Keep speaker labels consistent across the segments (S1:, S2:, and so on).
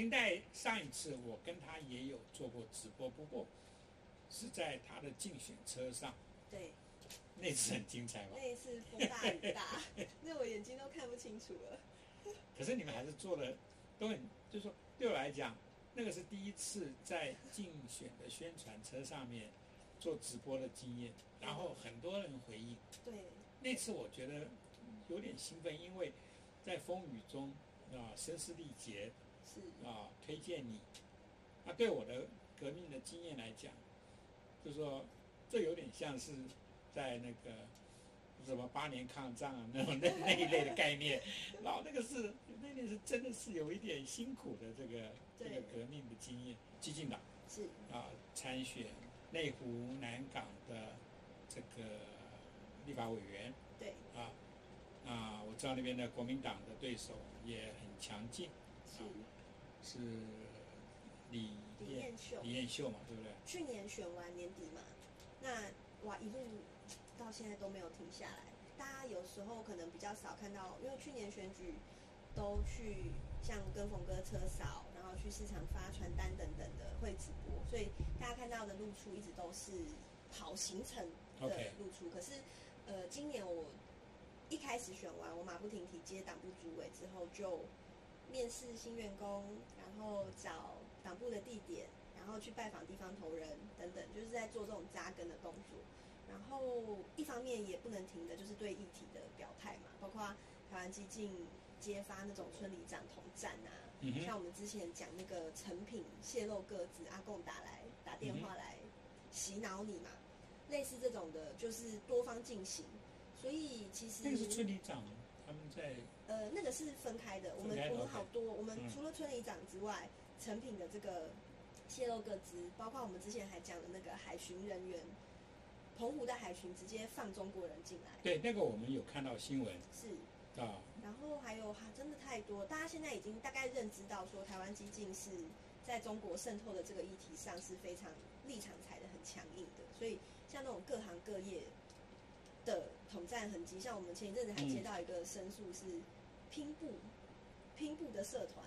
S1: 新代上一次我跟他也有做过直播，不过是在他的竞选车上。
S2: 对，
S1: 那次很精彩吧？
S2: 那一次风大雨大，那我眼睛都看不清楚了。
S1: 可是你们还是做了，都很，就是说对我来讲，那个是第一次在竞选的宣传车上面做直播的经验，然后很多人回应。
S2: 对，
S1: 那次我觉得有点兴奋，因为在风雨中啊，声嘶力竭
S2: 是
S1: 啊，推荐你。那对我的革命的经验来讲，就是说这有点像是在那个。什么八年抗战啊，那种那那一类的概念，然后那个是那那是真的是有一点辛苦的这个这个革命的经验。激进党
S2: 是
S1: 啊，参选内湖南港的这个立法委员。
S2: 对
S1: 啊啊，我知道那边的国民党的对手也很强劲。
S2: 是
S1: 是李
S2: 李彦秀
S1: 李彦秀嘛，对不对？
S2: 去年选完年底嘛，那哇一路。到现在都没有停下来。大家有时候可能比较少看到，因为去年选举都去像跟冯哥车扫，然后去市场发传单等等的会直播，所以大家看到的露出一直都是跑行程的露出。可是，呃，今年我一开始选完，我马不停蹄接党部主委之后，就面试新员工，然后找党部的地点，然后去拜访地方头人等等，就是在做这种扎根的动作。然后一方面也不能停的，就是对议题的表态嘛，包括台湾激进揭发那种村里长同战啊，像我们之前讲那个成品泄露个子，阿贡打来打电话来洗脑你嘛，类似这种的，就是多方进行。所以其实
S1: 那个是村里长他们在
S2: 呃，那个是分开的。我们我们好多，我们除了村里长之外，成品的这个泄露各资，包括我们之前还讲的那个海巡人员。澎湖的海巡直接放中国人进来，
S1: 对那个我们有看到新闻，
S2: 是。啊，然后还有哈，真的太多，大家现在已经大概认知到说，台湾激进是在中国渗透的这个议题上是非常立场踩的很强硬的，所以像那种各行各业的统战痕迹，像我们前一阵子还接到一个申诉是拼布拼布的社团。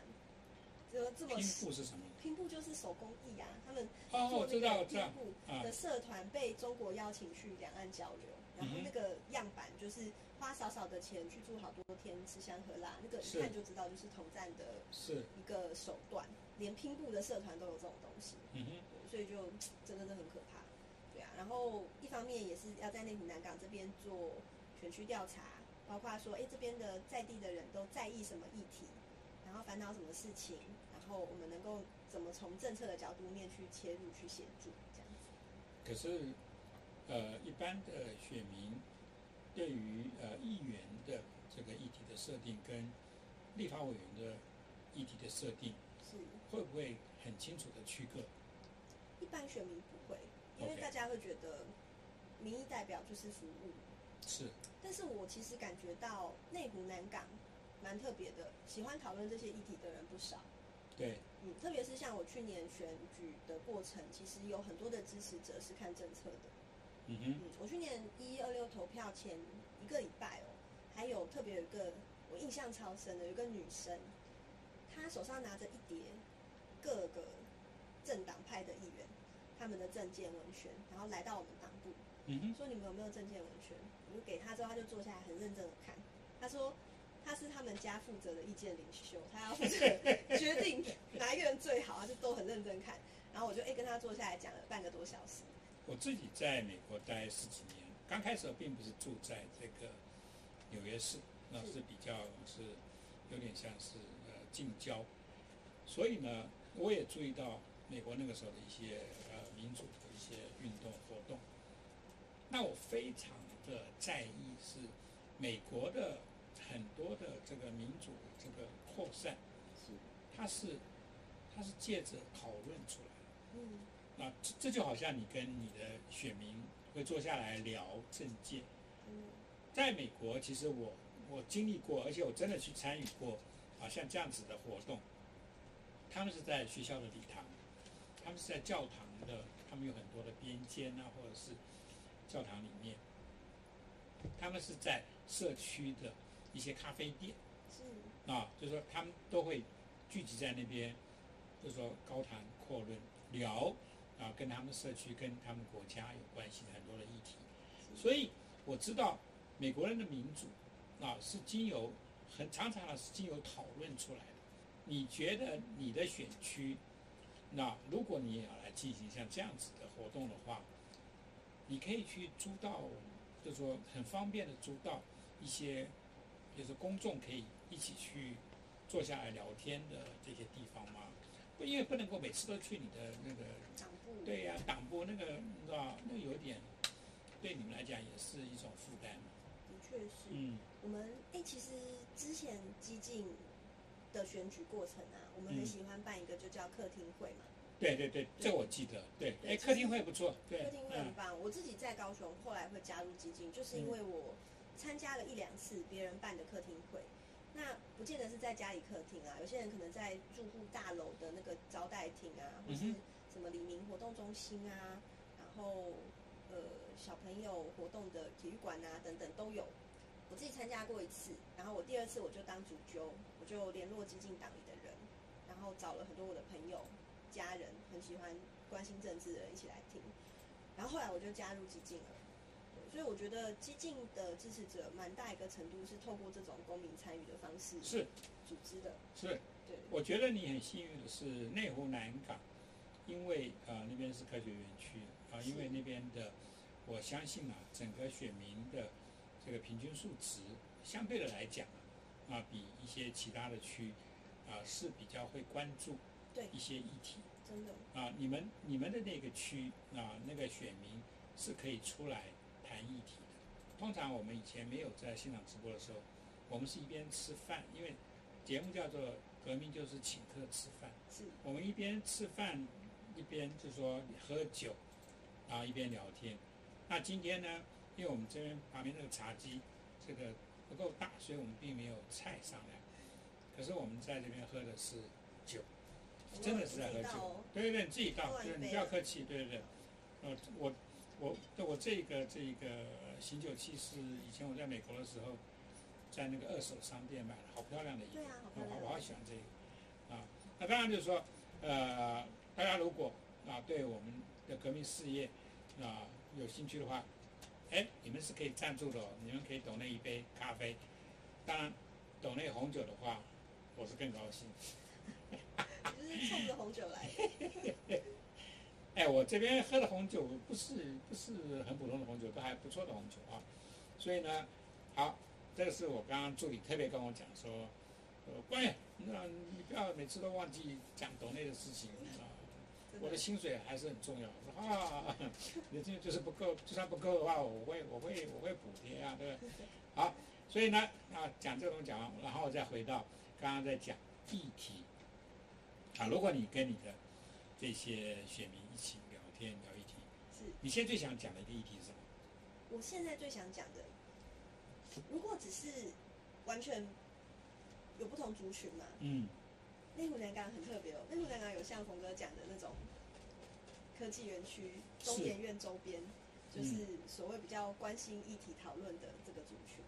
S1: 这么拼布是什么？
S2: 拼布就是手工艺啊，他们
S1: 做那个拼
S2: 布的社团被中国邀请去两岸交流，然后那个样板就是花少少的钱去住好多天，吃香喝辣，那个一看就知道就是统战的一个手段，连拼布的社团都有这种东西，嗯哼，所以就真的是很可怕，对啊。然后一方面也是要在内湖南港这边做全区调查，包括说，哎，这边的在地的人都在意什么议题。然后烦恼什么事情，然后我们能够怎么从政策的角度面去切入去协助这样子。
S1: 可是，呃，一般的选民对于呃议员的这个议题的设定跟立法委员的议题的设定，
S2: 是
S1: 会不会很清楚的区隔？
S2: 一般选民不会，因为大家会觉得民意代表就是服务。
S1: 是。
S2: 但是我其实感觉到内湖南港。蛮特别的，喜欢讨论这些议题的人不少。
S1: 对，
S2: 嗯，特别是像我去年选举的过程，其实有很多的支持者是看政策的。
S1: 嗯哼，
S2: 我去年一二六投票前一个礼拜哦，还有特别有一个我印象超深的，有一个女生，她手上拿着一叠各个政党派的议员他们的证件文宣，然后来到我们党部，
S1: 嗯哼，
S2: 说你们有没有证件文宣？我就给他之后，他就坐下来很认真的看，他说。他是他们家负责的意见领袖，他要负责决定哪一个人最好，他就都很认真看。然后我就哎跟他坐下来讲了半个多小时。
S1: 我自己在美国待十几年，刚开始并不是住在这个纽约市，那是比较是有点像是呃近郊，所以呢，我也注意到美国那个时候的一些呃民主的一些运动。那我非常的在意是美国的。很多的这个民主这个扩散，
S2: 是，
S1: 它是，它是借着讨论出来
S2: 的。嗯，
S1: 那这这就好像你跟你的选民会坐下来聊政见。
S2: 嗯，
S1: 在美国，其实我我经历过，而且我真的去参与过，啊，像这样子的活动，他们是在学校的礼堂，他们是在教堂的，他们有很多的边间啊，或者是教堂里面，他们是在社区的一些咖啡店
S2: 是
S1: 啊，就是说他们都会聚集在那边，就是说高谈阔论聊啊，跟他们社区、跟他们国家有关系的很多的议题。所以我知道美国人的民主啊，是经由很常常的是经由讨论出来的。你觉得你的选区，那如果你也要来进行像这样子的活动的话，你可以去租到，就是说很方便的租到一些，就是公众可以一起去坐下来聊天的这些地方吗？不，因为不能够每次都去你的那个
S2: 党部
S1: 对呀、党部那个你知道，那个有点对你们来讲也是一种负担。
S2: 的确是。
S1: 嗯，
S2: 我们哎、其实之前激进的选举过程啊，我们很
S1: 嗯
S2: 喜欢办一个就叫客厅会嘛，
S1: 对对对，这我记得。对，
S2: 对
S1: 哎，客厅会不错。对
S2: 客，厅会很
S1: 嗯
S2: 棒。我自己在高雄，后来会加入基金，就是因为我参加了一两次别人办的客厅会。那不见得是在家里客厅啊，有些人可能在住户大楼的那个招待厅啊，或是
S1: 嗯
S2: 什么黎明活动中心啊，然后呃小朋友活动的体育馆啊等等都有。我自己参加过一次，然后我第二次我就当主揪，我就联络激进党里的人，然后找了很多我的朋友、家人，很喜欢关心政治的人一起来听。然后后来我就加入激进了，对所以我觉得激进的支持者蛮大一个程度是透过这种公民参与的方式
S1: 是。
S2: 组织的，
S1: 是，
S2: 对，
S1: 我觉得你很幸运的是内湖南港，因为啊、呃那边是科学园区啊、因为那边的，我相信啊整个选民的这个平均数值相对的来讲啊，啊比一些其他的区啊是比较会关注
S2: 对
S1: 一些议题
S2: 真的
S1: 啊。你们你们的那个区啊那个选民是可以出来谈议题的。通常我们以前没有在现场直播的时候，我们是一边吃饭，因为节目叫做《革命就是请客吃饭》，
S2: 是
S1: 我们一边吃饭一边就是说喝酒，然后一边聊天。那今天呢，因为我们这边旁边那个茶几这个不够大，所以我们并没有菜上来。可是我们在这边喝的是酒，真的是在喝酒。对对对，你自己倒，对，你不要客气，对对对。呃，我我对我这个这个醒酒器是以前我在美国的时候，在那个二手商店买的，好漂亮的一个。
S2: 对啊，好
S1: 我好我好喜欢这个啊。那当然就是说，呃，大家如果啊对我们的革命事业啊有兴趣的话，哎，你们是可以赞助的哦，你们可以抖那一杯咖啡。当然，抖那红酒的话，我是更高兴。
S2: 就是冲着红酒来的，
S1: 哎，我这边喝的红酒不是不是很普通的红酒，都还不错的红酒啊。所以呢，好，这个是我刚刚助理特别跟我讲说，呃，关爷，那你不要每次都忘记讲国内的事情啊。我的薪水还是很重要。我说啊，你这就是不够，就算不够的话，我会我会我会补贴啊，对不对？好，所以呢，啊，讲这种讲完，然后我再回到刚刚在讲议题啊，如果你跟你的这些选民一起聊天聊议题，
S2: 是
S1: 你现在最想讲的一个议题是什么？
S2: 我现在最想讲的，如果只是完全有不同族群嘛，
S1: 嗯，
S2: 内湖南港很特别哦。内湖南港有像洪哥讲的那种科技园区、中研院周边，就是所谓比较关心议题讨论的这个族群。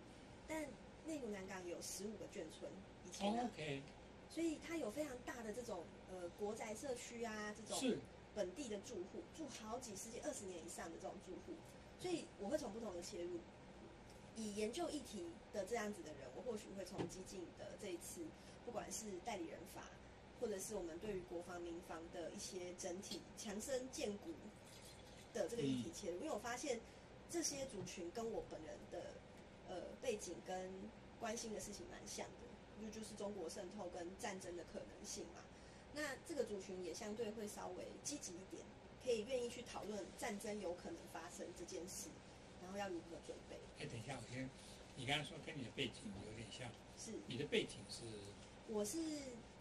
S2: 但内湖南港有十五个眷村，以前啊，
S1: 哦 OK，
S2: 所以它有非常大的这种呃国宅社区啊，这种
S1: 是
S2: 本地的住户，住好几十几、二十年以上的这种住户，所以我会从不同的切入。以研究议题的这样子的人，我或许会从激进的这一次，不管是代理人法，或者是我们对于国防民防的一些整体强身健骨的这个议题切入，因为我发现这些族群跟我本人的呃背景跟关心的事情蛮像的，就就是中国渗透跟战争的可能性嘛。那这个族群也相对会稍微积极一点，可以愿意去讨论战争有可能发生这件事，然后要如何准备。
S1: 哎，等一下，我先，你刚才说跟你的背景有点像，
S2: 是，
S1: 你的背景是
S2: 我是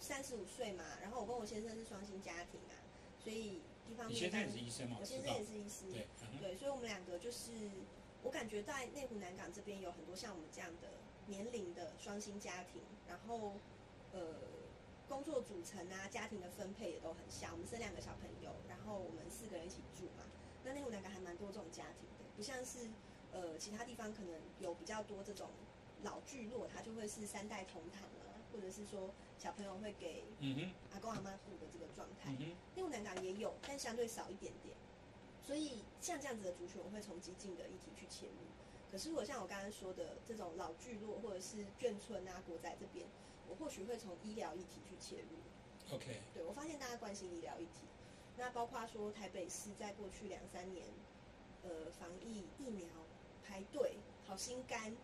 S2: 三十五岁嘛，然后我跟我先生是双薪家庭啊，所以一方面
S1: 你现在也是医生嘛？
S2: 我先生也是医师，
S1: 对，嗯
S2: 对，所以我们两个就是，我感觉在内湖南港这边有很多像我们这样的年龄的双薪家庭，然后呃，工作组成啊，家庭的分配也都很像。我们生两个小朋友，然后我们四个人一起住嘛。那内湖南港还蛮蛮多这种家庭的，不像是呃其他地方可能有比较多这种老聚落，它就会是三代同堂啊，或者是说小朋友会给
S1: 嗯哼，
S2: 阿公阿妈住的这个状态
S1: 嗯。
S2: 内陆南港也有，但相对少一点点。所以像这样子的族群，我会从激进的议题去切入。可是如果像我刚刚说的这种老聚落或者是眷村啊、国宅这边，我或许会从医疗议题去切入。
S1: OK，
S2: 对我发现大家关心医疗议题，那包括说台北市在过去两三年，呃，防疫疫苗排队好心肝，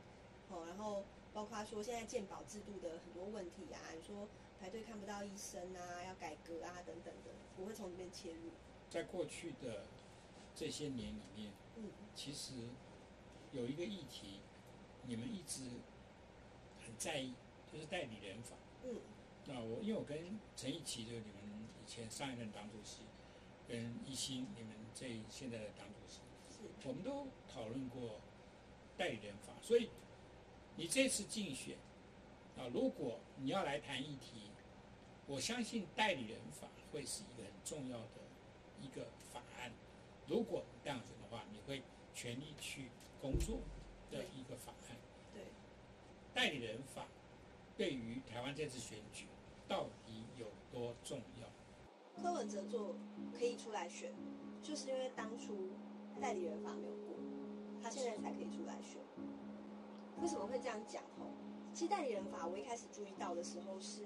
S2: 哦，然后包括说现在健保制度的很多问题啊，你说排队看不到医生啊，要改革啊等等的，我会从这边切入。
S1: 在过去的这些年里面，
S2: 嗯
S1: 其实有一个议题，你们一直很在意，就是代理人法。
S2: 嗯
S1: 那我因为我跟陈义奇，就是你们以前上一任党主席，跟一心你们这现在的党主席，
S2: 是
S1: 我们都讨论过代理人法，所以你这次竞选啊，如果你要来谈议题，我相信代理人法会是一个很重要的一个法案。如果你当选的话，你会全力去工作的一个法案。
S2: 对，
S1: 代理人法对于台湾这次选举到底有多重要？
S2: 柯文哲做可以出来选，就是因为当初代理人法没有过，他现在才可以出来选。为什么会这样讲？吼，其实代理人法我一开始注意到的时候是，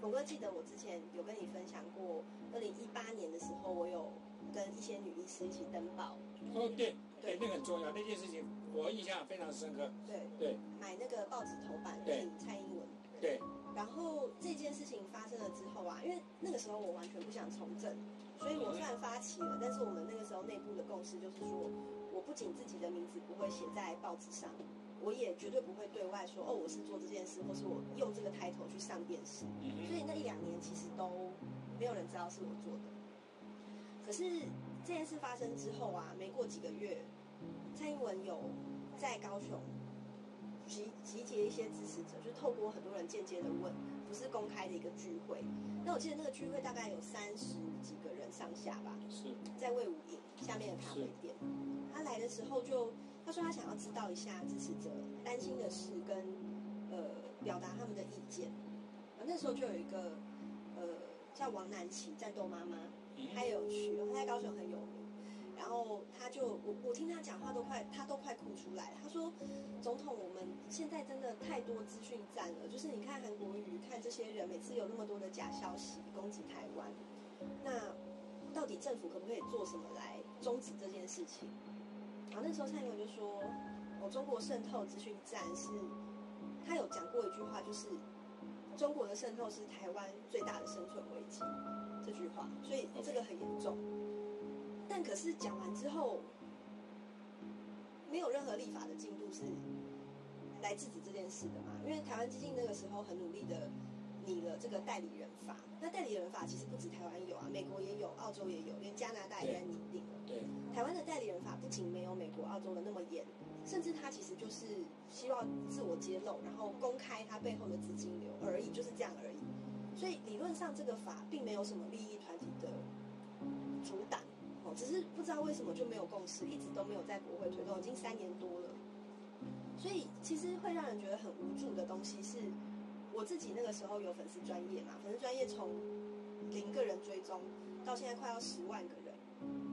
S2: 冯哥记得我之前有跟你分享过，二零一八年的时候，我有跟一些女医师一起登报，
S1: 哦，对
S2: 对
S1: 对，那个很重要，那件事情我印象非常深刻。
S2: 对，
S1: 对
S2: 买那个报纸头版
S1: 对
S2: 蔡英文。
S1: 对，
S2: 然后这件事情发生了之后啊，因为那个时候我完全不想从政，所以我虽然发起了，但是我们那个时候内部的共识就是说，我不仅自己的名字不会写在报纸上，我也绝对不会对外说哦我是做这件事，或是我用这个抬头去上电视。
S1: 嗯
S2: 所以那一两年其实都没有人知道是我做的。可是这件事发生之后啊，没过几个月，蔡英文有在高雄集集结一些支持者，就透过很多人间接的问，不是公开的一个聚会。那我记得那个聚会大概有三十几个人上下吧，
S1: 是
S2: 在魏武营下面的咖啡店。他来的时候就他说他想要知道一下支持者担心的事跟呃表达他们的意见。呃那时候就有一个呃叫王南琪战斗妈妈，她也有去，她在高雄很有名。然后他就我我听他讲话都快他都快哭出来。他说：“总统，我们现在真的太多资讯战了，就是你看韩国瑜，看这些人，每次有那么多的假消息攻击台湾，那到底政府可不可以做什么来终止这件事情？”然后那时候蔡英文就说：“哦，中国渗透资讯战是，他有讲过一句话，就是中国的渗透是台湾最大的生存危机。”这句话，所以这个很严重。但可是讲完之后，没有任何立法的进度是来制止这件事的嘛？因为台湾基金那个时候很努力的拟了这个代理人法。那代理人法其实不止台湾有啊，美国也有，澳洲也有，连加拿大也在拟定了。
S1: 对，
S2: 台湾的代理人法不仅没有美国、澳洲的那么严，甚至它其实就是希望自我揭露，然后公开它背后的资金流而已，就是这样而已。所以理论上这个法并没有什么利益团体的阻挡，哦，只是不知道为什么就没有共识，一直都没有在国会推动，已经三年多了。所以其实会让人觉得很无助的东西是，我自己那个时候有粉丝专业嘛，粉丝专业从零个人追踪到现在快要十万个人，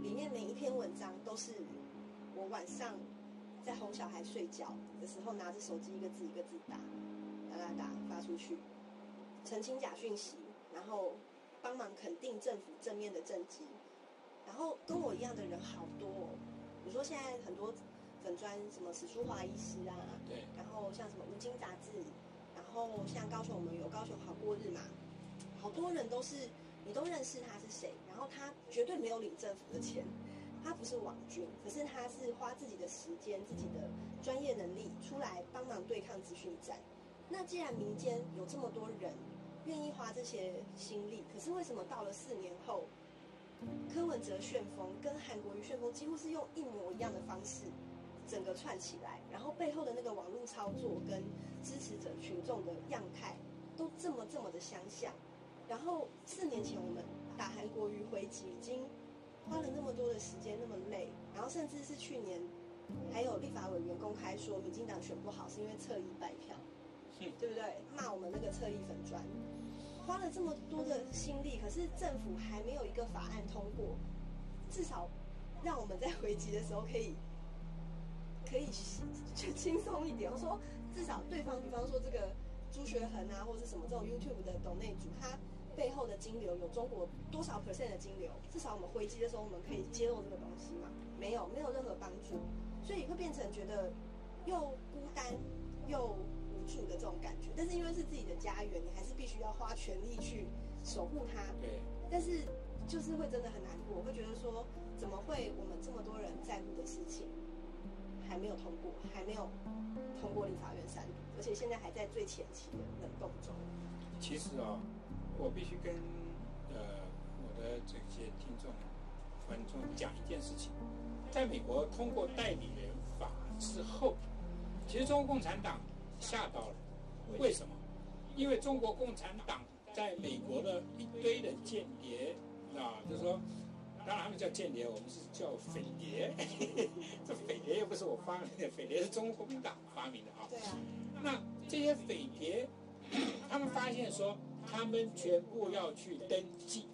S2: 里面每一篇文章都是我晚上在哄小孩睡觉的时候拿着手机一个字一个字打，打打打发出去，澄清假讯息，然后帮忙肯定政府正面的政绩，然后跟我一样的人好多、哦，比如说现在很多粉专什么史书华医师啊，
S1: 对，
S2: 然后像什么《吴京》杂志，然后像高雄我们有高雄好过日嘛，好多人都是你都认识他是谁，然后他绝对没有领政府的钱，他不是网军，可是他是花自己的时间、自己的专业能力出来帮忙对抗资讯战。那既然民间有这么多人愿意花这些心力，可是为什么到了四年后，柯文哲旋风跟韩国瑜旋风几乎是用一模一样的方式？整个串起来，然后背后的那个网络操作跟支持者群众的样态都这么这么的相像。然后四年前我们打韩国瑜回击，已经花了那么多的时间，那么累，然后甚至是去年还有立法委员公开说，民进党选不好是因为侧翼败票，对不对？骂我们那个侧翼粉砖，花了这么多的心力，可是政府还没有一个法案通过，至少让我们在回击的时候可以可以就轻松一点。我说，至少对方，比方说这个朱学恒啊，或者什么这种 YouTube 的董内主，他。背后的金流有中国多少 percent 的金流？至少我们回击的时候，我们可以揭露这个东西嘛？没有，没有任何帮助，所以会变成觉得又孤单又无助的这种感觉。但是因为是自己的家园，你还是必须要花全力去守护它。
S1: 对。
S2: 但是就是会真的很难过，会觉得说怎么会我们这么多人在乎的事情还没有通过，还没有通过立法院三读，而且现在还在最前期的冷冻中。
S1: 其实啊。我必须跟呃我的这些听众观众讲一件事情，在美国通过代理人法之后，其实中国共产党吓到了。为什么？因为中国共产党在美国的一堆的间谍啊，就是说，当然他们叫间谍，我们是叫匪谍。这匪谍又不是我发明的，匪谍是中国国民党发明的啊。
S2: 对啊。
S1: 那这些匪谍，他们发现说。他们全部要去登记，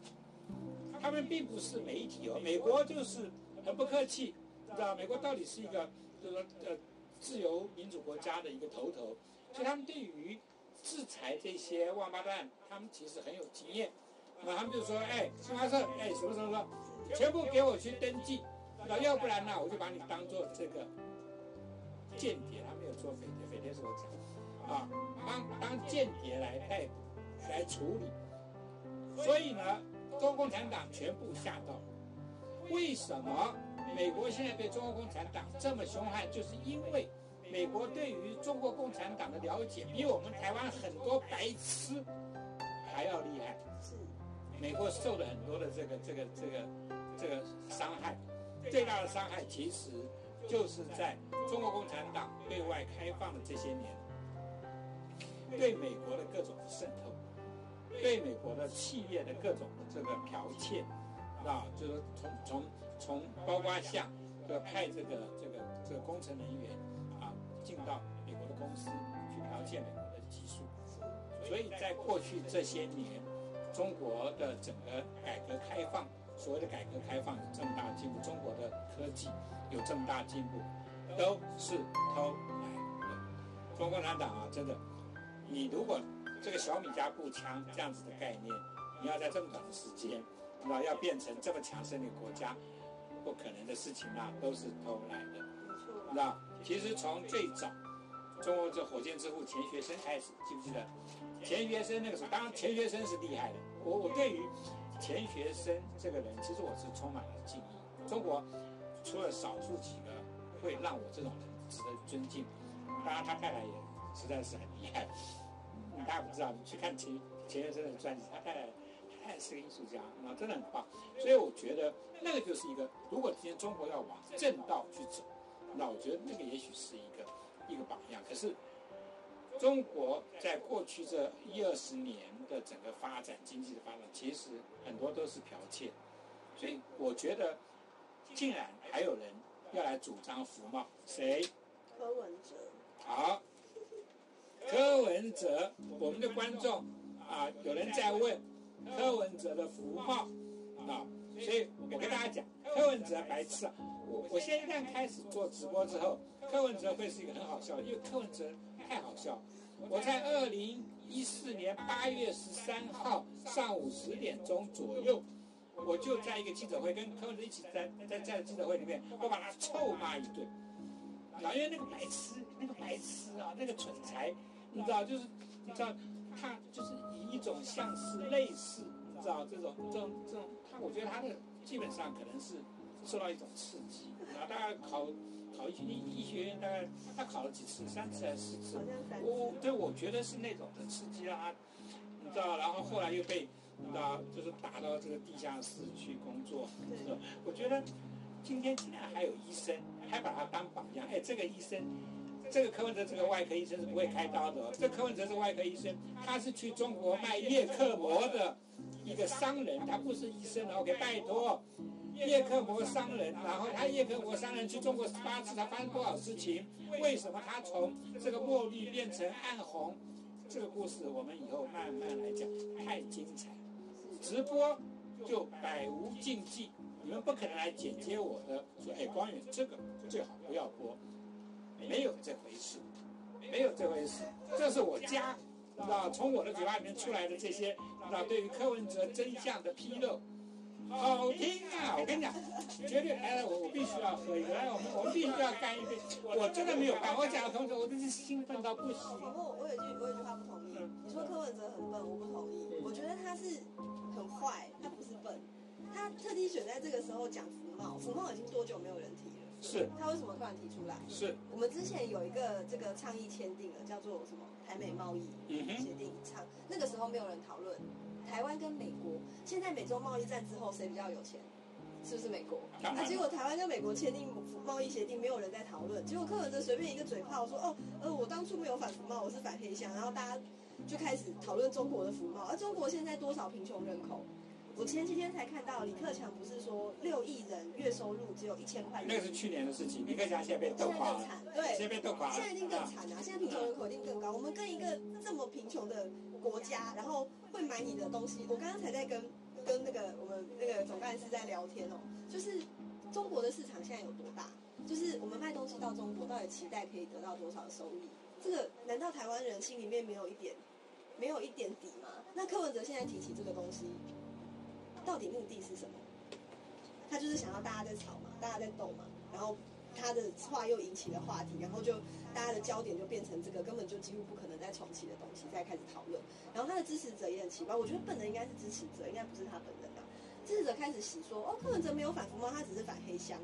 S1: 他们并不是媒体哦。美国就是很不客气，知道美国到底是一个，就是说呃，自由民主国家的一个头头，所以他们对于制裁这些王八蛋，他们其实很有经验。那他们就说，哎，新华社，哎，什么什么什么，全部给我去登记，那要不然呢，我就把你当做这个间谍。他没有说匪谍，匪谍是我讲，啊，当当间谍来逮捕。来处理，所以呢，中国共产党全部吓到。为什么美国现在对中国共产党这么凶悍？就是因为美国对于中国共产党的了解比我们台湾很多白痴还要厉害。是，美国受了很多的这个这个这个这个伤害，最大的伤害其实就是在中国共产党对外开放的这些年，对美国的各种渗透。对美国的企业的各种这个剽窃，啊，就是从从从包括像这个派这个这个这个工程人员啊进到美国的公司去剽窃美国的技术，所以在过去这些年，中国的整个改革开放，所谓的改革开放有这么大进步，中国的科技有这么大进步，都是偷来的。中国共产党啊，真的，你如果。这个小米加步枪这样子的概念，你要在这么短的时间，那要变成这么强盛的国家，不可能的事情啊，都是偷来的。那其实从最早，中国这火箭之父钱学森开始，记不记得？钱学森那个时候，当然钱学森是厉害的。我我对于钱学森这个人，其实我是充满了敬意。中国除了少数几个会让我这种人值得尊敬，当然他太太也实在是很厉害。大家不知道，你去看钱钱学森的专辑，他太太他也是个艺术家，那，真的很棒。所以我觉得那个就是一个，如果今天中国要往正道去走，那我觉得那个也许是一个一个榜样。可是中国在过去这一二十年的整个发展，经济的发展，其实很多都是剽窃。所以我觉得，竟然还有人要来主张服贸，谁？
S2: 柯文哲。
S1: 好。柯文哲，我们的观众啊，有人在问柯文哲的福报啊，所以我跟大家讲，柯文哲白痴啊！我我现在开始做直播之后，柯文哲会是一个很好笑，因为柯文哲太好笑。我在二零一四年八月十三号上午十点钟左右，我就在一个记者会跟柯文哲一起在在在记者会里面，我把他臭骂一顿。啊，因为那个白痴，那个白痴啊，那个蠢材。你知道，就是你知道，他就是以一种像是类似，你知道这种这种这种，他我觉得他的基本上可能是受到一种刺激。然后大概考考医医医学院，大概他考了几次，三次还是四次？我对我觉得是那种的刺激啊，你知道，然后后来又被你知道，就是打到这个地下室去工作。我觉得今天竟然还有医生还把他当榜样，哎，这个医生。这个柯文哲这个外科医生是不会开刀的。这柯文哲是外科医生，他是去中国卖叶克膜的一个商人，他不是医生。OK，拜托，叶克膜商人，然后他叶克膜商人去中国十八次，他发生多少事情？为什么他从这个墨绿变成暗红？这个故事我们以后慢慢来讲，太精彩。直播就百无禁忌，你们不可能来剪接我的，说哎，光远这个最好不要播，没有这回事，没有这回事，这是我家，那从我的嘴巴里面出来的这些，那对于柯文哲真相的披露。好听啊！我跟你讲，绝对来了，我我必须要喝一个。来，我们我们必须要干一杯。我真的没有办法。我讲的同时，我真是兴奋到不行。
S2: 我我有句我有句话不同意。你说柯文哲很笨，我不同意。我觉得他是很坏，他不是笨。他特地选在这个时候讲福茂，福茂已经多久没有人提了？
S1: 是。
S2: 他为什么突然提出来？
S1: 是。
S2: 我们之前有一个这个倡议签订了，叫做什么台美贸易协定倡，那个时候没有人讨论。台湾跟美国现在美洲贸易战之后，谁比较有钱？是不是美国？啊，结果台湾跟美国签订贸易协定，没有人在讨论。结果柯文哲随便一个嘴炮说：“哦，呃，我当初没有反服贸，我是反黑箱。”然后大家就开始讨论中国的服贸。而中国现在多少贫穷人口？我前几天才看到李克强不是说六亿人月收入只有一千块？
S1: 那个是去年的事情。李克强现在被斗垮了。
S2: 对，
S1: 现在被斗垮了。
S2: 现在一定更惨啊！现在贫穷人口一定更高。我们跟一个这么贫穷的国家，然后会买你的东西。我刚刚才在跟跟那个我们那个总干事在聊天哦，就是中国的市场现在有多大？就是我们卖东西到中国，到底期待可以得到多少收益？这个难道台湾人心里面没有一点没有一点底吗？那柯文哲现在提起这个东西。到底目的是什么？他就是想要大家在吵嘛，大家在斗嘛，然后他的话又引起了话题，然后就大家的焦点就变成这个根本就几乎不可能再重启的东西，再开始讨论。然后他的支持者也很奇怪，我觉得本人应该是支持者，应该不是他本人啊。支持者开始洗说，哦，柯文哲没有反服贸，他只是反黑箱。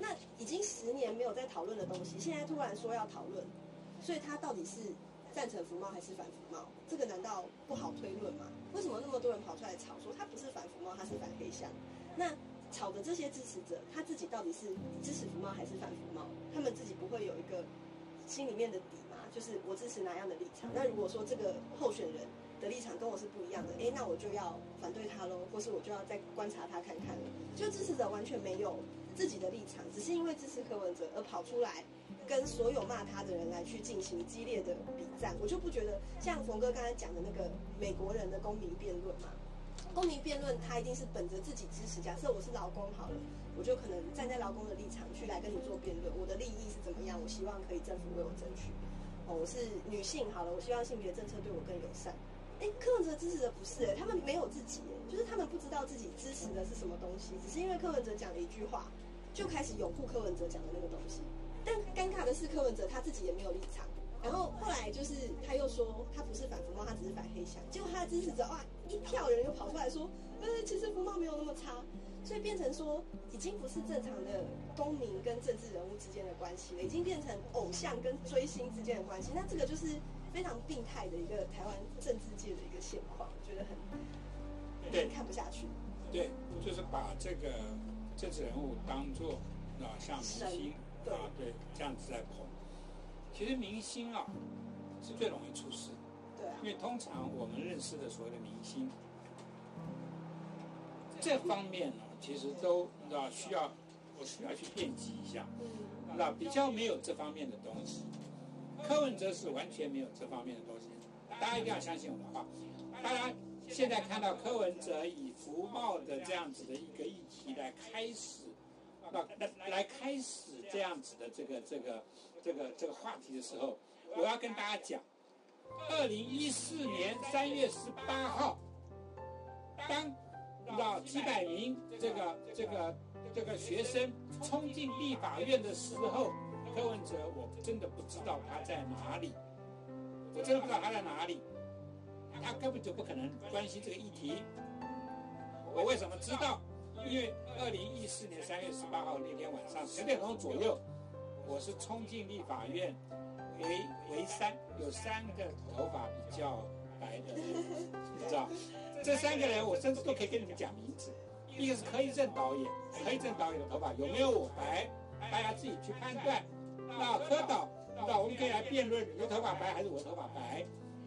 S2: 那已经十年没有在讨论的东西，现在突然说要讨论，所以他到底是？赞成服贸还是反服贸？这个难道不好推论吗？为什么那么多人跑出来吵说他不是反服贸，他是反黑箱？那吵的这些支持者，他自己到底是支持服贸还是反服贸？他们自己不会有一个心里面的底吗？就是我支持哪样的立场？那如果说这个候选人的立场跟我是不一样的，哎，那我就要反对他喽，或是我就要再观察他看看了。就支持者完全没有自己的立场，只是因为支持柯文哲而跑出来。跟所有骂他的人来去进行激烈的比战，我就不觉得像冯哥刚才讲的那个美国人的公民辩论嘛。公民辩论他一定是本着自己支持，假设我是劳工好了，我就可能站在劳工的立场去来跟你做辩论，我的利益是怎么样，我希望可以政府为我争取。哦，我是女性好了，我希望性别政策对我更友善。哎，柯文哲支持的不是，他们没有自己，就是他们不知道自己支持的是什么东西，只是因为柯文哲讲了一句话，就开始拥护柯文哲讲的那个东西。但尴尬的是，柯文哲他自己也没有立场。然后后来就是他又说他不是反服贸，他只是反黑箱。结果他的支持者哇，一票人又跑出来说，呃，其实服贸没有那么差。所以变成说，已经不是正常的公民跟政治人物之间的关系了，已经变成偶像跟追星之间的关系。那这个就是非常病态的一个台湾政治界的一个现况，我觉得很
S1: 对
S2: 看不下去。
S1: 对，就是把这个政治人物当做啊像明星。啊，对，这样子在捧。其实明星啊，是最容易出事。
S2: 对。
S1: 因为通常我们认识的所谓的明星，这方面呢，其实都啊需要，我需要去辩解一下。嗯。那比较没有这方面的东西。柯文哲是完全没有这方面的东西。大家一定要相信我的话。大家现在看到柯文哲以福茂的这样子的一个议题来开始。那来来开始这样子的这个这个这个这个话题的时候，我要跟大家讲，二零一四年三月十八号，当老几百名这个这个这个学生冲进立法院的时候，柯文哲我真的不知道他在哪里，我真的不知道他在哪里，他根本就不可能关心这个议题，我为什么知道？因为二零一四年三月十八号那天晚上十点钟左右，我是冲进立法院，围围三有三个头发比较白的，你知道？这三个人我甚至都可以跟你们讲名字。一个是柯以正导演，柯以正导演的头发有没有我白？大家自己去判断。那柯导，那我们可以来辩论你的头发白还是我头发白。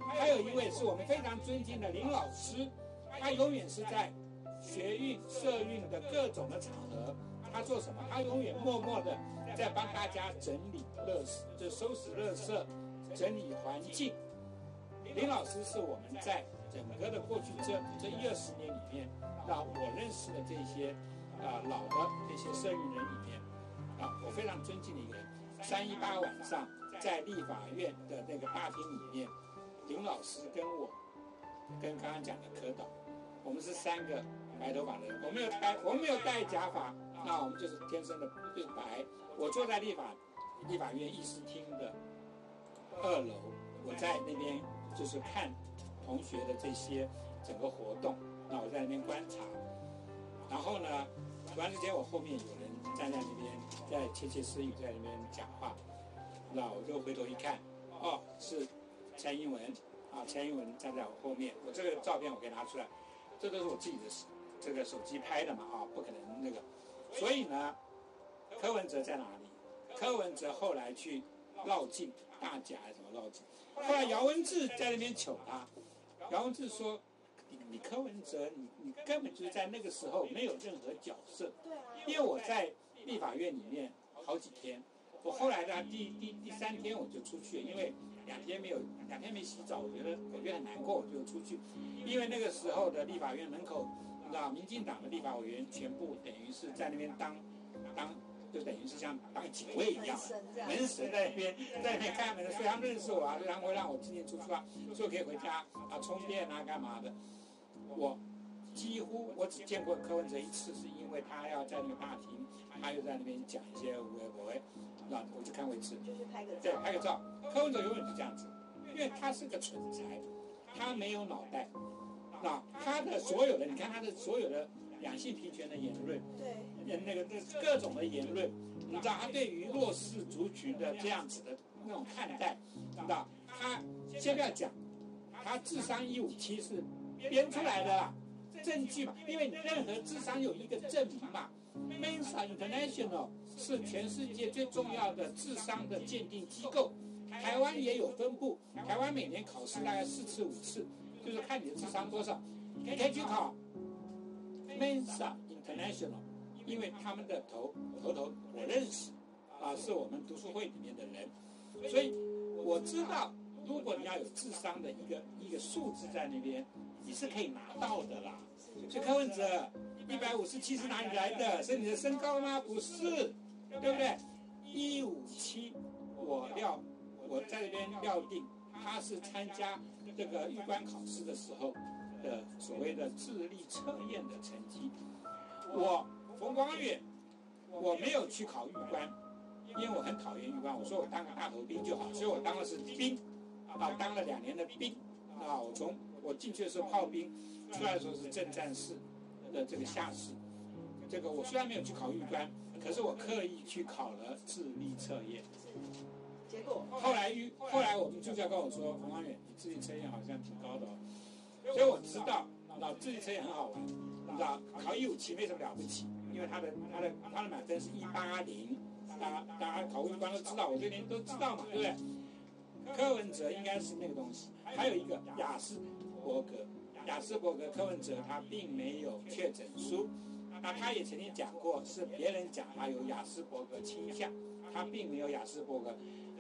S1: 还有一位是我们非常尊敬的林老师，他永远是在。学运、社运的各种的场合，他做什么？他永远默默的在帮大家整理垃圾，就收拾垃圾、整理环境。林老师是我们在整个的过去这这一二十年里面，啊，我认识的这些啊老的这些社运人里面，啊，我非常尊敬的一个人。三一八晚上在立法院的那个大厅里面，林老师跟我，跟刚刚讲的柯导，我们是三个白头发的人，我没有戴，我没有戴假发，那我们就是天生的就是白。我坐在立法立法院议事厅的二楼，我在那边就是看同学的这些整个活动，那我在那边观察，然后呢，突然之间我后面有人站在那边在窃窃私语，在那边讲话，那我就回头一看，哦，是蔡英文啊，蔡英文站在我后面，我这个照片我可以拿出来，这都是我自己的这个手机拍的嘛，啊，不可能那个，所以呢，柯文哲在哪里？柯文哲后来去绕境大甲还是什么绕境？后来姚文智在那边求他，姚文智说：“你你柯文哲，你你根本就是在那个时候没有任何角色。”
S2: 对。
S1: 因为我在立法院里面好几天，我后来呢第第第三天我就出去，因为两天没有两天没洗澡，我觉得我觉很难过，我就出去。因为那个时候的立法院门口，你知道，民进党的立法委员全部等于是在那边当当。就等于是像当警卫一样，门神在那边，在那边开门的，所以他们认识我啊，然后让我进进出出啊，所以可以回家啊充电啊干嘛的。我几乎我只见过柯文哲一次，是因为他要在那个大厅，他又在那边讲一些无为不为，那我就看位置，
S2: 就是拍个
S1: 对拍个照。柯文哲永远是这样子，因为他是个蠢材，他没有脑袋，那他的所有的，你看他的所有的。两性平权的言论，
S2: 对，
S1: 那个那各种的言论，你知道他对于弱势族群的这样子的那种看待，知道他先不要讲，他智商一五七是编出来的啦，证据嘛，因为你任何智商有一个证明嘛，Mensa International 是全世界最重要的智商的鉴定机构，台湾也有分布，台湾每年考试大概四次五次，就是看你的智商多少，你可以去考。Mensa International，因为他们的头头头我认识，啊，是我们读书会里面的人，所以我知道，如果你要有智商的一个一个数字在那边，你是可以拿到的啦。所以柯文哲一百五十七是哪里来的？是你的身高吗？不是，对不对？一五七，我料我在那边料定他是参加这个预官考试的时候。的所谓的智力测验的成绩，我冯光远，我没有去考狱官，因为我很讨厌狱官。我说我当个大头兵就好，所以我当的是兵，啊，当了两年的兵，啊，我从我进去的时候炮兵，出来的时候是正战士的这个下士。这个我虽然没有去考狱官，可是我刻意去考了智力测验。
S2: 结果
S1: 后来狱后来我们助教跟我说，冯光远，你智力测验好像挺高的哦。所以我知道，那智力测验很好玩，你知道考一五七没什么了不起，因为他的他的他的满分是一八零，大家大家考官都知道，我这边都知道嘛，对不对？柯文哲应该是那个东西，还有一个雅斯伯格，雅斯伯格柯文哲他并没有确诊书，那他也曾经讲过是别人讲他有雅斯伯格倾向，他并没有雅斯伯格。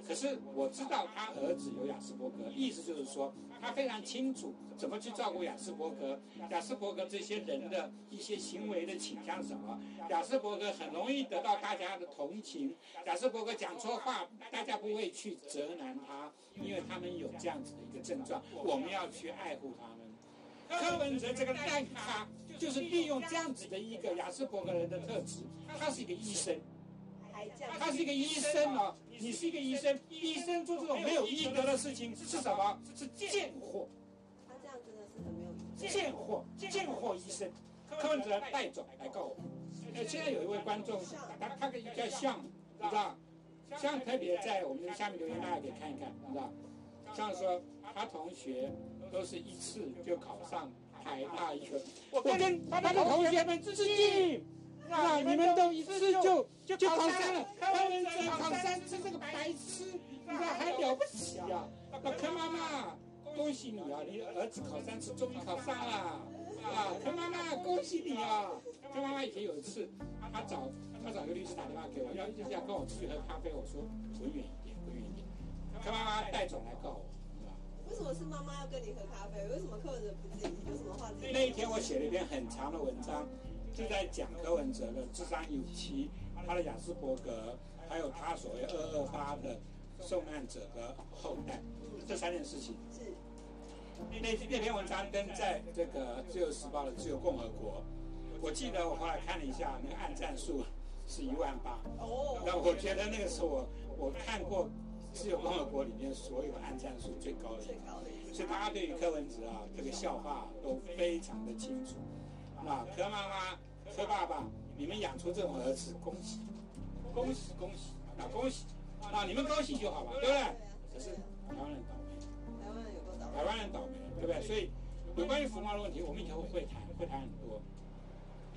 S1: 可是我知道他儿子有雅斯伯格，意思就是说他非常清楚怎么去照顾雅斯伯格。雅斯伯格这些人的一些行为的倾向什么？雅斯伯格很容易得到大家的同情。雅斯伯格讲错话，大家不会去责难他，因为他们有这样子的一个症状，我们要去爱护他们。柯文哲这个烂咖，就是利用这样子的一个雅斯伯格人的特质，他是一个医生。他是一个医生啊，你是一个医生，医生做这种没有医德的事情是什么？是贱货。
S2: 他这样真的是很没有义。
S1: 贱货，贱货医生，柯文哲带走来告我。呃，现在有一位观众，他他个叫像，你知道？像特别在我们的下面留言，大家可以看一看，你知道？像说他同学都是一次就考上台大医科，我跟他的同学们致敬。那你们都一次就就考上了，柯文哲考三次，这个白痴，你知道还了不起啊？那柯妈妈，恭喜你啊！你儿子考三次，终于考上了，啊，柯妈妈，恭喜你啊！柯妈妈以前有一次，他找他找一个律师打电话给我，要就是要跟我出去喝咖啡，我说滚远一点，滚远一点。柯妈妈带走来告我，是吧？
S2: 为什么是妈妈要跟你喝咖啡？为什么柯文哲不自己有什么话？
S1: 那一天我写了一篇很长的文章，就在讲柯文哲的智商有期，他的雅斯伯格，还有他所谓二二八的受难者的后代，这三件事情。
S2: 是
S1: 那那那篇文章登在这个《自由时报》的《自由共和国》，我记得我后来看了一下，那个按赞数是一万八。
S2: 哦，
S1: 那我觉得那个是我我看过《自由共和国》里面所有按战数最高的一
S2: 最
S1: 个。
S2: 高的。
S1: 所以大家对于柯文哲啊这个笑话都非常的清楚。那柯妈妈、柯爸爸，你们养出这种儿子，恭喜，恭喜恭喜，那恭喜，啊你们高兴就好吧，对不对？可是台湾人倒霉，
S2: 台湾人有多倒
S1: 台湾人倒霉，对不对？所以有关于服贸的问题，我们以后会谈，会谈很多。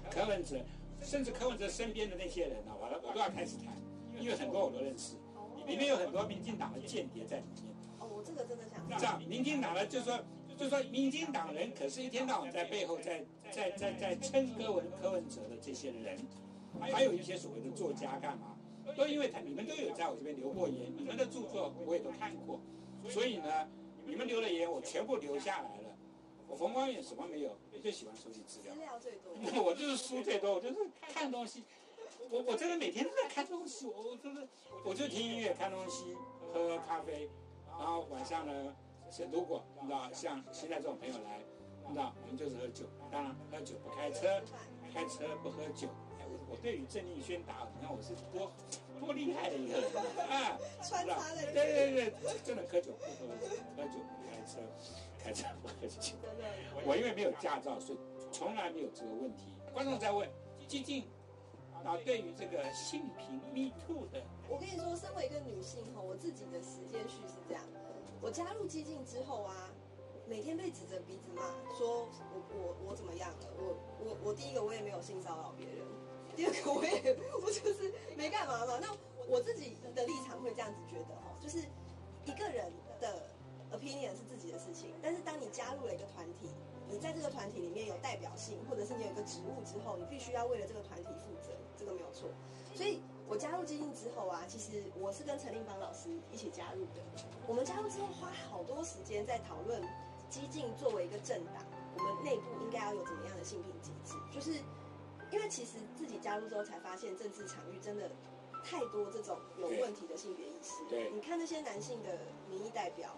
S1: 柯文哲，甚至柯文哲身边的那些人呢、我我都要开始谈，因为很多我都认识，里面有很多民进党的间谍在里面。
S2: 哦，我这个真的想
S1: 这样，民进党呢，就说就说民进党人，可是一天到晚在背后在在在在称柯文柯文哲的这些人，还有一些所谓的作家干嘛，都因为他你们都有在我这边留过言，你们的著作我也都看过，所以呢，你们留的言我全部留下来了。我冯光远什么没有，最喜欢收集资料
S2: 资。料最多。
S1: 我就是书最多，我就是看东西。我我真的每天都在看东西，我我真的我就听音乐、看东西、喝咖啡，然后晚上呢，是如果你知道像现在这种朋友来，你知道我们就是喝酒，当然喝酒不开车，开车不喝酒。哎，我我对于郑丽轩打，你看我是多多厉害的一个人啊！
S2: 穿插在里面
S1: 对对对，真的喝酒不喝，喝酒不开车，开车不喝酒。我因为没有驾照，所以从来没有这个问题。观众在问，激进啊，对于这个性平 Me Too 的，
S2: 我跟你说，身为一个女性哈，我自己的时间序是这样：我加入激进之后啊，每天被指着鼻子骂，说我我我怎么样了？我我我第一个我也没有性骚扰别人，第二个我也我就是没干嘛嘛。那我自己的立场会这样子觉得哈，就是一个人的 opinion 是自己的事情，但是当你加入了一个团体，你在这个团体里面有代表性，或者是你有一个职务之后，你必须要为了这个团体负责，这个没有错。所以我加入基金之后啊，其实我是跟陈令邦老师一起加入的。我们加入之后花好多时间在讨论激进作为一个政党，我们内部应该要有怎么样的性平机制。就是因为其实自己加入之后才发现，政治场域真的太多这种有问题的性别意识。
S1: 对
S2: 你看那些男性的民意代表。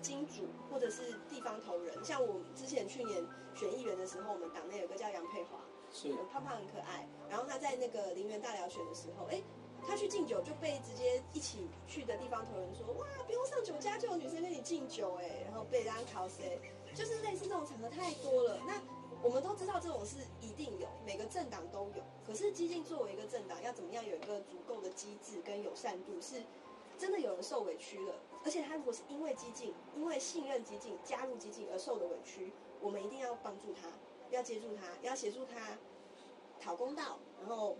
S2: 金主或者是地方头人，像我之前去年选议员的时候，我们党内有个叫杨佩华，
S1: 是
S2: 胖胖很可爱。然后他在那个林园大寮选的时候，哎，他去敬酒就被直接一起去的地方头人说，哇，不用上酒家就有女生跟你敬酒，哎，然后被人家考谁，就是类似这种场合太多了。那我们都知道这种事一定有，每个政党都有。可是激进作为一个政党，要怎么样有一个足够的机制跟友善度，是真的有人受委屈了。而且他如果是因为激进、因为信任激进、加入激进而受的委屈，我们一定要帮助他，要接住他，要协助他讨公道，然后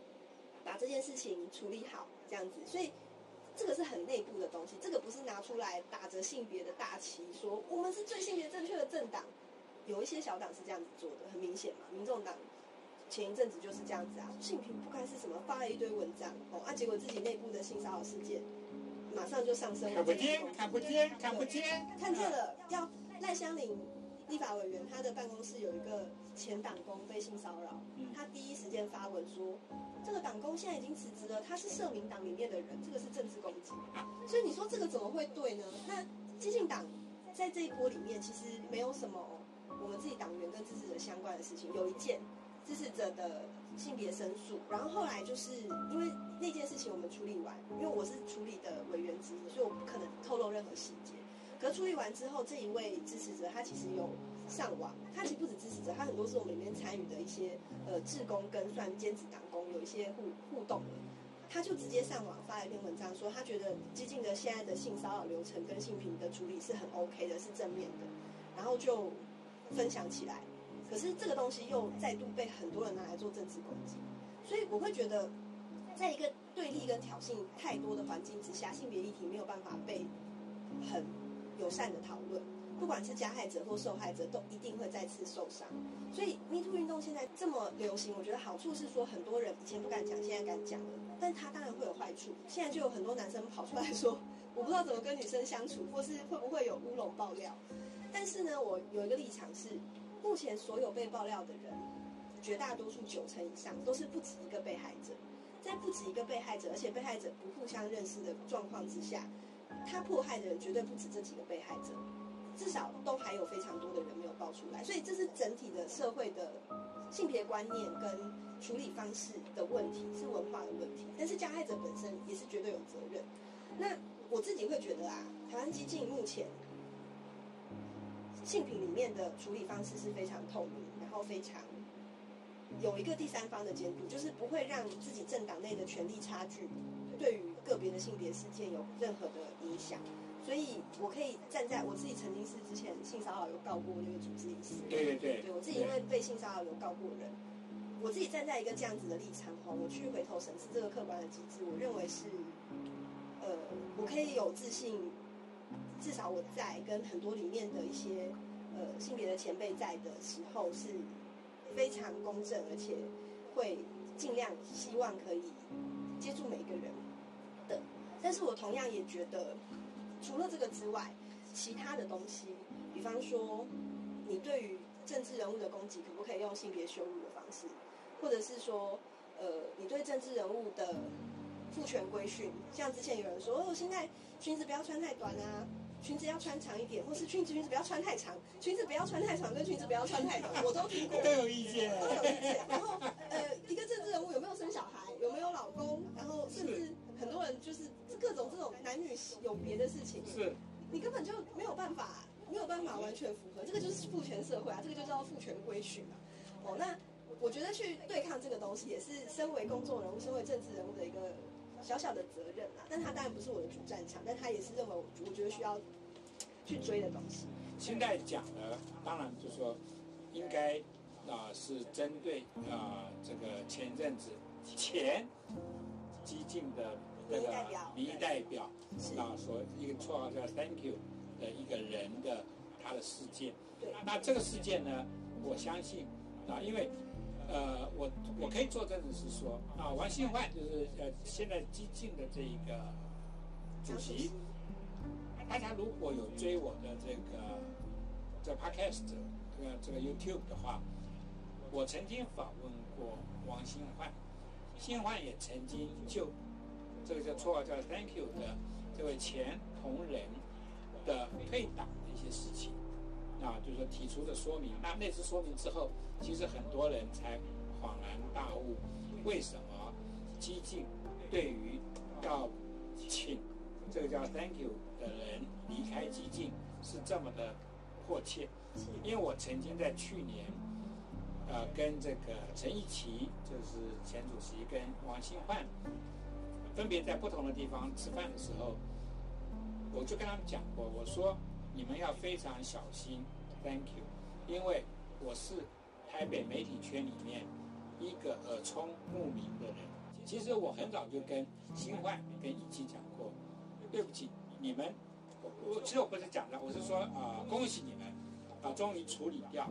S2: 把这件事情处理好，这样子。所以这个是很内部的东西，这个不是拿出来打着性别的大旗说我们是最性别正确的政党。有一些小党是这样子做的，很明显嘛。民众党前一阵子就是这样子啊，性平不该是什么，发了一堆文章哦，啊，结果自己内部的性骚扰事件马上就上升了。
S1: 看不见，看不见，看不见，
S2: 看见了，要赖香林立法委员，他的办公室有一个前党工被性骚扰，他第一时间发文说，这个党工现在已经辞职了，他是社民党里面的人，这个是政治攻击。所以你说这个怎么会对呢？那激进党在这一波里面其实没有什么我们自己党员跟支持者相关的事情，有一件支持者的性别申诉，然后后来就是因为那件事情我们处理完，因为我是处理的委员之一，所以我不可能透露任何细节。可处理完之后，这一位支持者他其实有上网，他其实不止支持者，他很多是我们里面参与的一些呃志工跟算兼职党工有一些互互动的。他就直接上网发了一篇文章，说他觉得激进的现在的性骚扰流程跟性平的处理是很 OK 的，是正面的，然后就分享起来。可是这个东西又再度被很多人拿来做政治攻击，所以我会觉得，在一个对立跟挑衅太多的环境之下，性别议题没有办法被很友善的讨论。不管是加害者或受害者，都一定会再次受伤。所以 Me Too 运动现在这么流行，我觉得好处是说，很多人以前不敢讲，现在敢讲了。但它当然会有坏处，现在就有很多男生跑出来说，我不知道怎么跟女生相处，或是会不会有乌龙爆料。但是呢，我有一个立场是，目前所有被爆料的人，绝大多数九成以上都是不止一个被害者。在不止一个被害者，而且被害者不互相认识的状况之下，他迫害的人绝对不止这几个被害者，至少都还有非常多的人没有爆出来。所以这是整体的社会的性别观念跟处理方式的问题，是文化的问题。但是加害者本身也是绝对有责任。那我自己会觉得啊，台湾激进目前性品里面的处理方式是非常透明，然后非常。有一个第三方的监督，就是不会让自己政党内的权力差距对于个别的性别事件有任何的影响。所以我可以站在我自己曾经是之前性骚扰有告过那个主治医师，
S1: 对对对，
S2: 对我自己因为被性骚扰有告过人，我自己站在一个这样子的立场哈，我去回头审视这个客观的机制，我认为是，呃，我可以有自信，至少我在跟很多里面的一些呃性别的前辈在的时候是。非常公正，而且会尽量希望可以接触每一个人的。但是我同样也觉得，除了这个之外，其他的东西，比方说，你对于政治人物的攻击，可不可以用性别羞辱的方式？或者是说，呃，你对政治人物的父权规训，像之前有人说，哦，现在裙子不要穿太短啊。裙子要穿长一点，或是裙子裙子不要穿太长，裙子不要穿太长，跟裙子不要穿太短，我都听过，
S1: 都有意见，
S2: 都有意见。然后，呃，一个政治人物有没有生小孩，有没有老公，然后甚至很多人就是各种这种男女有别的事情，
S1: 是，
S2: 你根本就没有办法，没有办法完全符合，这个就是父权社会啊，这个就叫父权规训嘛。哦，那我觉得去对抗这个东西，也是身为公众人物、身为政治人物的一个。小小的责任啊，但他当然不是我的主战场，但他也是认为我我觉得需要去追的东西。
S1: 现在讲的当然就是说，应该啊是针对啊这个前阵子前激进的那个民意代表啊说一个绰号叫 Thank you 的一个人的他的事件。对那这个事件呢，我相信啊，因为。呃，我我可以作证的是说，啊，王信焕就是呃现在激进的这一个主席。大家如果有追我的这个这 podcast 这个这个 YouTube 的话，我曾经访问过王信焕，信焕也曾经就这个叫绰号叫 Thank you 的这位前同仁的退党的一些事情。啊，就是说提出的说明，那那次说明之后，其实很多人才恍然大悟，为什么激进对于要请这个叫 Thank you 的人离开激进是这么的迫切？因为我曾经在去年，呃，跟这个陈义奇，就是前主席，跟王新焕，分别在不同的地方吃饭的时候，我就跟他们讲过，我说。你们要非常小心，Thank you，因为我是台北媒体圈里面一个耳聪目明的人。其实我很早就跟新焕跟一起讲过，对不起，你们，我其实我不是讲的，我是说啊，恭喜你们啊，终于处理掉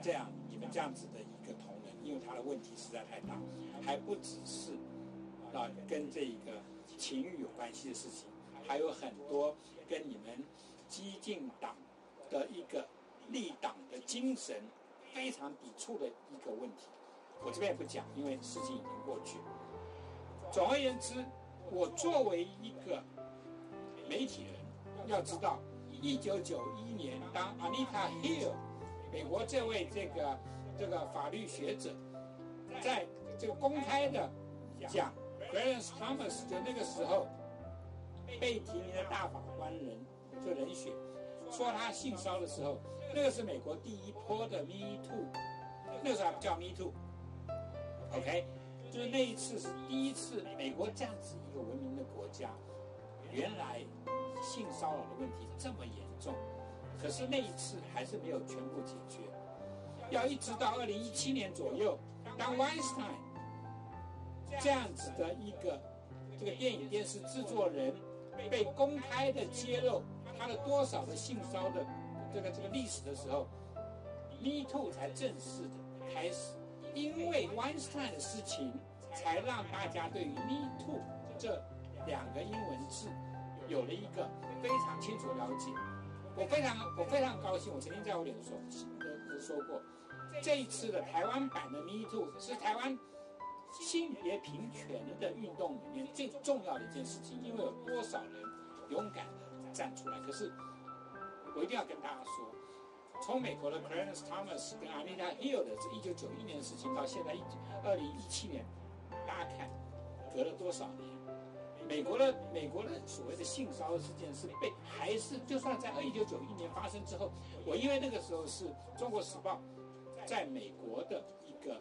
S1: 这样你们这样子的一个同仁，因为他的问题实在太大，还不只是啊跟这一个情欲有关系的事情，还有很多跟你们。激进党的一个立党的精神非常抵触的一个问题，我这边也不讲，因为事情已经过去。总而言之，我作为一个媒体人，要知道，一九九一年，当 Anita Hill 美国这位这个这个法律学者，在这个公开的讲 Clarence Thomas 的那个时候，被提名的大法官人。就人血说他性骚的时候，那个是美国第一波的 Me Too，那个时候还不叫 Me Too，OK，就是那一次是第一次，美国这样子一个文明的国家，原来性骚扰的问题这么严重，可是那一次还是没有全部解决，要一直到二零一七年左右，当 Weinstein 这样子的一个这个电影电视制作人被公开的揭露。他的多少的性骚的这个这个历史的时候，Me Too 才正式的开始，因为 Weinstein 的事情，才让大家对于 Me Too 这两个英文字有了一个非常清楚了解。我非常我非常高兴，我曾经在我脸书呃说过，这一次的台湾版的 Me Too 是台湾性别平权的运动里面最重要的一件事情，因为有多少人勇敢站出来。可是我一定要跟大家说，从美国的 Clarence Thomas 跟 Anita Hill 的这一九九一年的事情到现在一二零一七年，大家看隔了多少年？美国的美国的所谓的性骚扰事件是被还是就算在二一九九一年发生之后，我因为那个时候是中国时报在美国的一个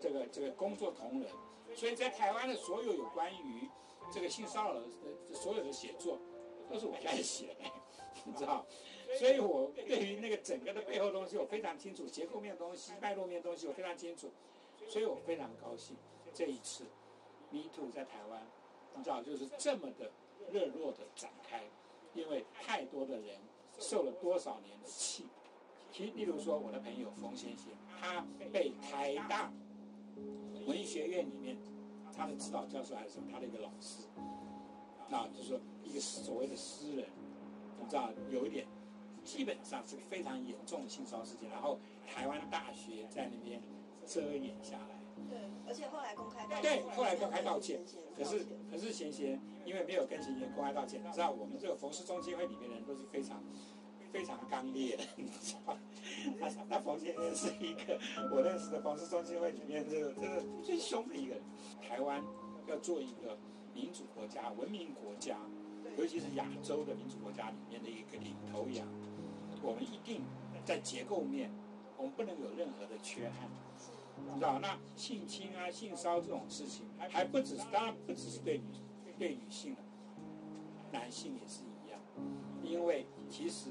S1: 这个这个工作同仁，所以在台湾的所有有关于这个性骚扰的所有的写作都是我在写的，你知道，所以我对于那个整个的背后东西我非常清楚，结构面东西、脉络面东西我非常清楚，所以我非常高兴这一次 Me Too 在台湾。你知道，就是这么的热络的展开，因为太多的人受了多少年的气。其例如说，我的朋友冯先生，他被台大文学院里面他的指导教授还是什么，他的一个老师，那就是说一个所谓的诗人，你知道，有一点基本上是个非常严重的性骚扰事件，然后台湾大学在那边遮掩下来。
S2: 对，而且后来公开道歉。
S1: 对，后来公开道歉。可是，可是贤贤因为没有跟贤贤公开道歉，你知道我们这个冯氏中心会里面的人都是非常非常刚烈的，你知道他那冯先生是一个我认识的冯氏中心会里面这个这个最凶的一个人。台湾要做一个民主国家、文明国家，尤其是亚洲的民主国家里面的一个领头羊，我们一定在结构面，我们不能有任何的缺憾。你知道那性侵啊、性骚这种事情，还不只是当然不只是对女对女性了，男性也是一样。因为其实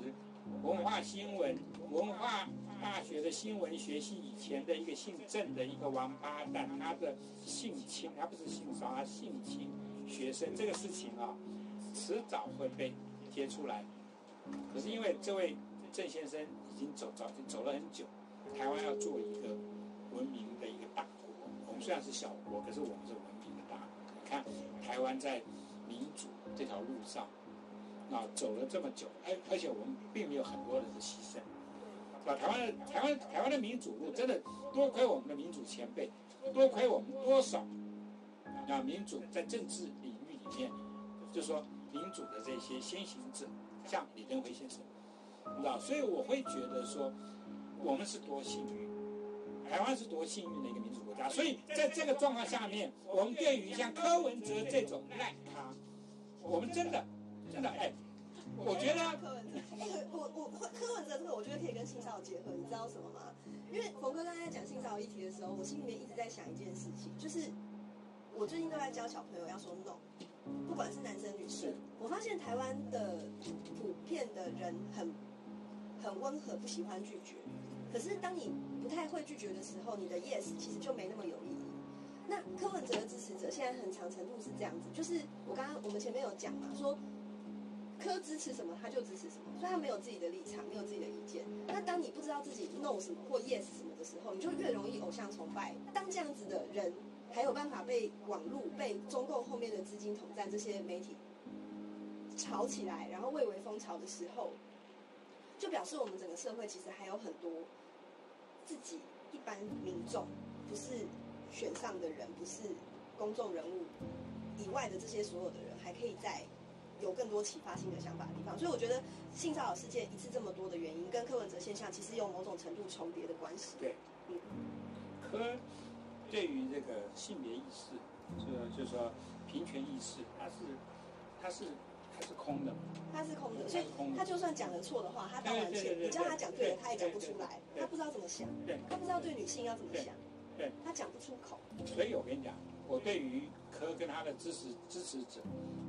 S1: 文化新闻、文化大学的新闻学系以前的一个姓郑的一个王八蛋，他的性侵，他不是性骚他性侵学生这个事情啊，迟早会被贴出来。可是因为这位郑先生已经走早就走了很久，台湾要做一个。文明的一个大国，我们虽然是小国，可是我们是文明的大国。你看，台湾在民主这条路上，啊，走了这么久，而而且我们并没有很多人的牺牲，是吧？台湾的台湾台湾的民主路，真的多亏我们的民主前辈，多亏我们多少啊民主在政治领域里面，就说民主的这些先行者，像李登辉先生，你知道？所以我会觉得说，我们是多幸运。台湾是多幸运的一个民主国家，所以在这个状况下面，我们对于像柯文哲这种烂咖，我们真的真的哎，我觉得
S2: 柯文哲，我我柯文哲这个，我觉得可以跟性骚扰结合，你知道什么吗？因为冯哥刚才讲性骚扰议题的时候，我心里面一直在想一件事情，就是我最近都在教小朋友要说 no，不管是男生女生，我发现台湾的普遍的人很很温和，不喜欢拒绝。可是当你不太会拒绝的时候，你的 yes 其实就没那么有意义。那柯文哲的支持者现在很长程度是这样子，就是我刚刚我们前面有讲嘛，说柯支持什么他就支持什么，所以他没有自己的立场，没有自己的意见。那当你不知道自己 no 什么或 yes 什么的时候，你就越容易偶像崇拜。当这样子的人还有办法被网络、被中共后面的资金统战这些媒体炒起来，然后蔚为风潮的时候，就表示我们整个社会其实还有很多。自己一般民众不是选上的人，不是公众人物以外的这些所有的人，还可以在有更多启发性的想法的地方。所以我觉得性骚扰事件一次这么多的原因，跟柯文哲现象其实有某种程度重叠的关系。
S1: 对，嗯，柯对于这个性别意识，这个就是说平权意识，它是它是它。是空的，
S2: 它是空的，所以他就算讲了错的话，他道完歉，你叫他讲对了，他也讲不出来，他不知道怎么想，他不知道对女性要怎么想，
S1: 对，
S2: 他讲不出口。
S1: 所以我跟你讲，我对于柯跟他的支持支持者，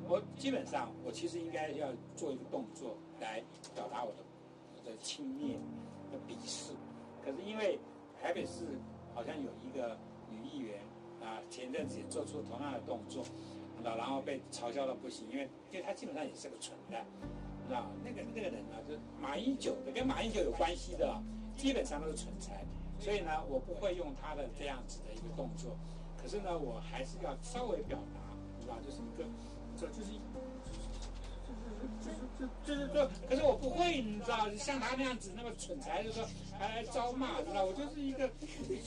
S1: 我基本上我其实应该要做一个动作来表达我的我的轻蔑的鄙视，可是因为台北市好像有一个女议员啊，前阵子也做出同样的动作。那然后被嘲笑到不行，因为因为他基本上也是个蠢蛋，那那个那个人呢，就马英九的，跟马英九有关系的，基本上都是蠢材。所以呢，我不会用他的这样子的一个动作，可是呢，我还是要稍微表达，你知道，就是一个，这就是一，就是就是就是说，可是我不会，你知道，像他那样子那么蠢材，就说还来招骂，知道，我就是一个，对，你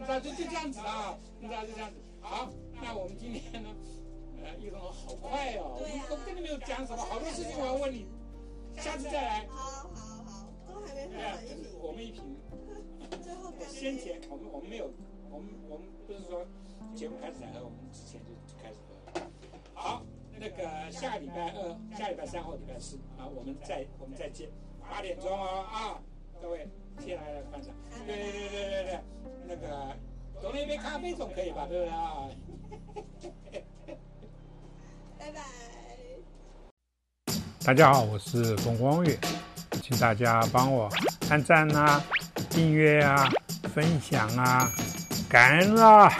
S1: 知道，就就这样子啊，你知道，就这样子。好，那我们今天呢，呃，一龙好快哦，我都跟你没有讲什么，好多事情我要问你，下次再来。
S2: 对，
S1: 我们一瓶。先前我们我们没有，我们我们不是说节目开始才喝，我们之前就。好，那个下礼拜二、下礼拜三或礼拜四啊，我们再我们再见，八点钟哦啊，各位，谢谢大家的观赏。对对对对对对，那个多了一杯咖啡总可以吧？对不对啊？
S2: 拜拜。
S3: 大家好，我是冯光月。请大家帮我按赞啊、订阅啊、分享啊，感恩啊！